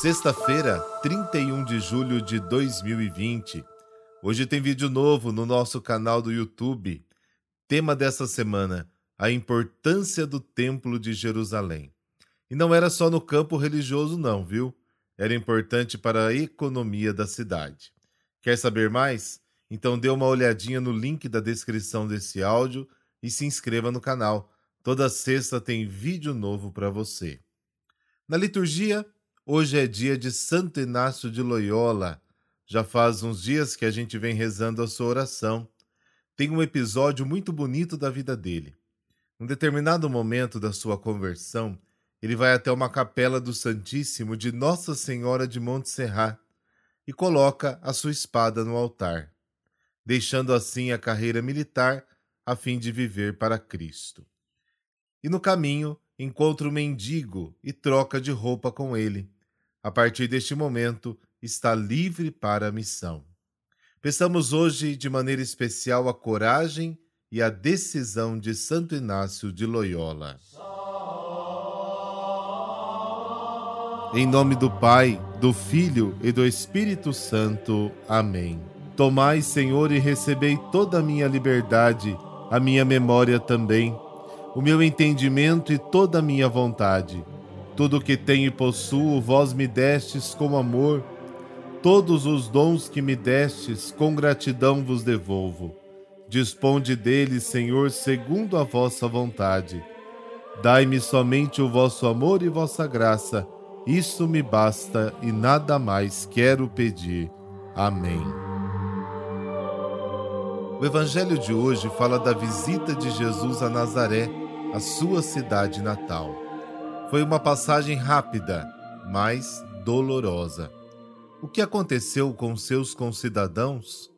Sexta-feira, 31 de julho de 2020. Hoje tem vídeo novo no nosso canal do YouTube. Tema dessa semana: a importância do Templo de Jerusalém. E não era só no campo religioso, não, viu? Era importante para a economia da cidade. Quer saber mais? Então dê uma olhadinha no link da descrição desse áudio e se inscreva no canal. Toda sexta tem vídeo novo para você. Na liturgia, hoje é dia de Santo Inácio de Loyola. Já faz uns dias que a gente vem rezando a sua oração. Tem um episódio muito bonito da vida dele. Em determinado momento da sua conversão, ele vai até uma capela do Santíssimo de Nossa Senhora de Montserrat e coloca a sua espada no altar, deixando assim a carreira militar a fim de viver para Cristo. E no caminho encontra o mendigo e troca de roupa com ele. A partir deste momento, está livre para a missão. Peçamos hoje de maneira especial a coragem e a decisão de Santo Inácio de Loyola. Em nome do Pai, do Filho e do Espírito Santo. Amém. Tomai, Senhor, e recebei toda a minha liberdade, a minha memória também, o meu entendimento e toda a minha vontade. Tudo que tenho e possuo, vós me destes com amor. Todos os dons que me destes, com gratidão vos devolvo. Disponde deles, Senhor, segundo a vossa vontade. Dai-me somente o vosso amor e vossa graça isso me basta e nada mais quero pedir. Amém. O Evangelho de hoje fala da visita de Jesus a Nazaré, a sua cidade natal. Foi uma passagem rápida, mas dolorosa. O que aconteceu com seus concidadãos?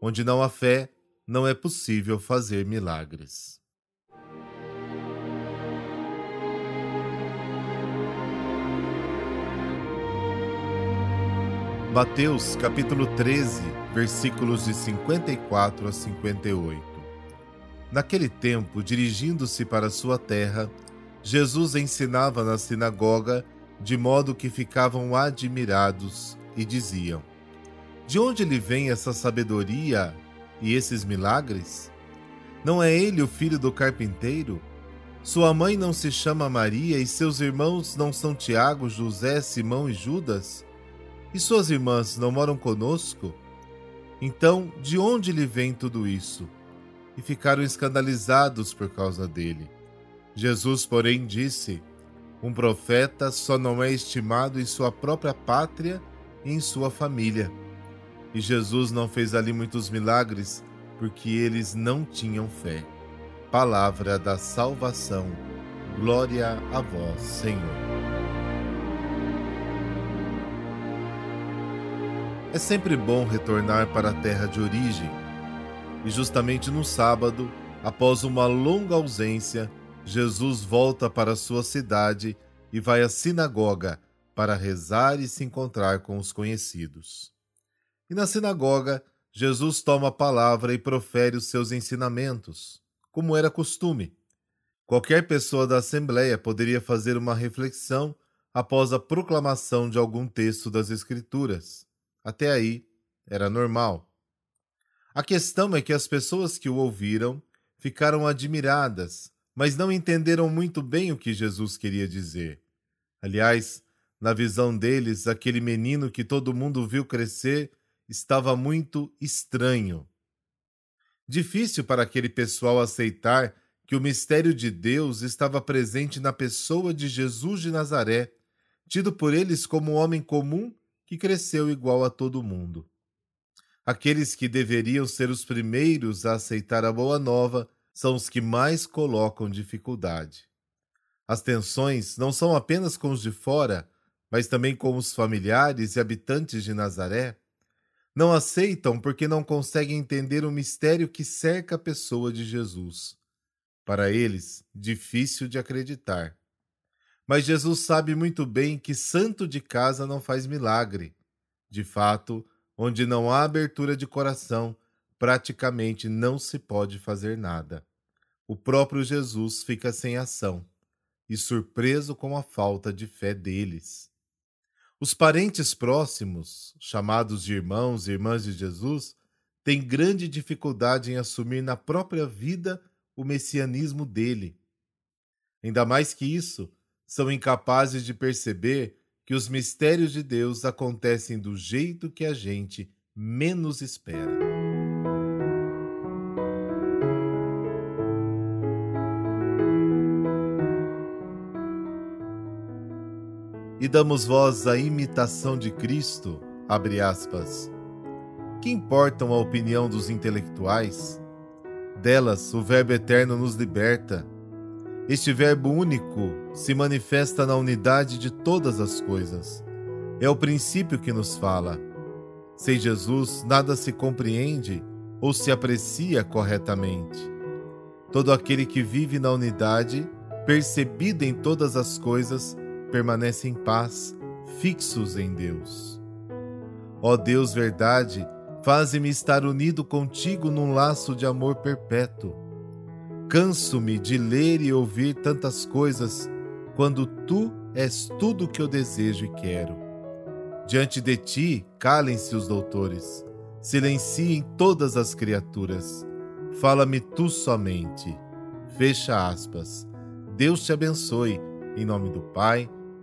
Onde não há fé, não é possível fazer milagres. Mateus capítulo 13, versículos de 54 a 58. Naquele tempo, dirigindo-se para sua terra, Jesus ensinava na sinagoga, de modo que ficavam admirados e diziam: De onde lhe vem essa sabedoria e esses milagres? Não é ele o filho do carpinteiro? Sua mãe não se chama Maria e seus irmãos não são Tiago, José, Simão e Judas? E suas irmãs não moram conosco? Então, de onde lhe vem tudo isso? E ficaram escandalizados por causa dele. Jesus, porém, disse: Um profeta só não é estimado em sua própria pátria e em sua família. E Jesus não fez ali muitos milagres porque eles não tinham fé. Palavra da salvação. Glória a vós, Senhor. É sempre bom retornar para a terra de origem. E justamente no sábado, após uma longa ausência, Jesus volta para sua cidade e vai à sinagoga para rezar e se encontrar com os conhecidos. E na sinagoga, Jesus toma a palavra e profere os seus ensinamentos, como era costume. Qualquer pessoa da Assembleia poderia fazer uma reflexão após a proclamação de algum texto das Escrituras. Até aí, era normal. A questão é que as pessoas que o ouviram ficaram admiradas, mas não entenderam muito bem o que Jesus queria dizer. Aliás, na visão deles, aquele menino que todo mundo viu crescer estava muito estranho. Difícil para aquele pessoal aceitar que o mistério de Deus estava presente na pessoa de Jesus de Nazaré, tido por eles como um homem comum que cresceu igual a todo mundo. Aqueles que deveriam ser os primeiros a aceitar a boa nova são os que mais colocam dificuldade. As tensões não são apenas com os de fora, mas também com os familiares e habitantes de Nazaré. Não aceitam porque não conseguem entender o mistério que cerca a pessoa de Jesus. Para eles, difícil de acreditar. Mas Jesus sabe muito bem que santo de casa não faz milagre. De fato, onde não há abertura de coração, praticamente não se pode fazer nada. O próprio Jesus fica sem ação e surpreso com a falta de fé deles. Os parentes próximos, chamados de irmãos e irmãs de Jesus, têm grande dificuldade em assumir na própria vida o messianismo dele. Ainda mais que isso, são incapazes de perceber que os mistérios de Deus acontecem do jeito que a gente menos espera. E damos voz à imitação de Cristo, abre aspas. Que importam a opinião dos intelectuais? Delas o Verbo eterno nos liberta este Verbo único se manifesta na unidade de todas as coisas. É o princípio que nos fala. Sem Jesus, nada se compreende ou se aprecia corretamente. Todo aquele que vive na unidade, percebido em todas as coisas, permanece em paz, fixos em Deus. Ó Deus, verdade, faze-me estar unido contigo num laço de amor perpétuo Canso-me de ler e ouvir tantas coisas, quando tu és tudo o que eu desejo e quero. Diante de ti, calem-se os doutores, silenciem todas as criaturas. Fala-me tu somente. Fecha aspas. Deus te abençoe, em nome do Pai,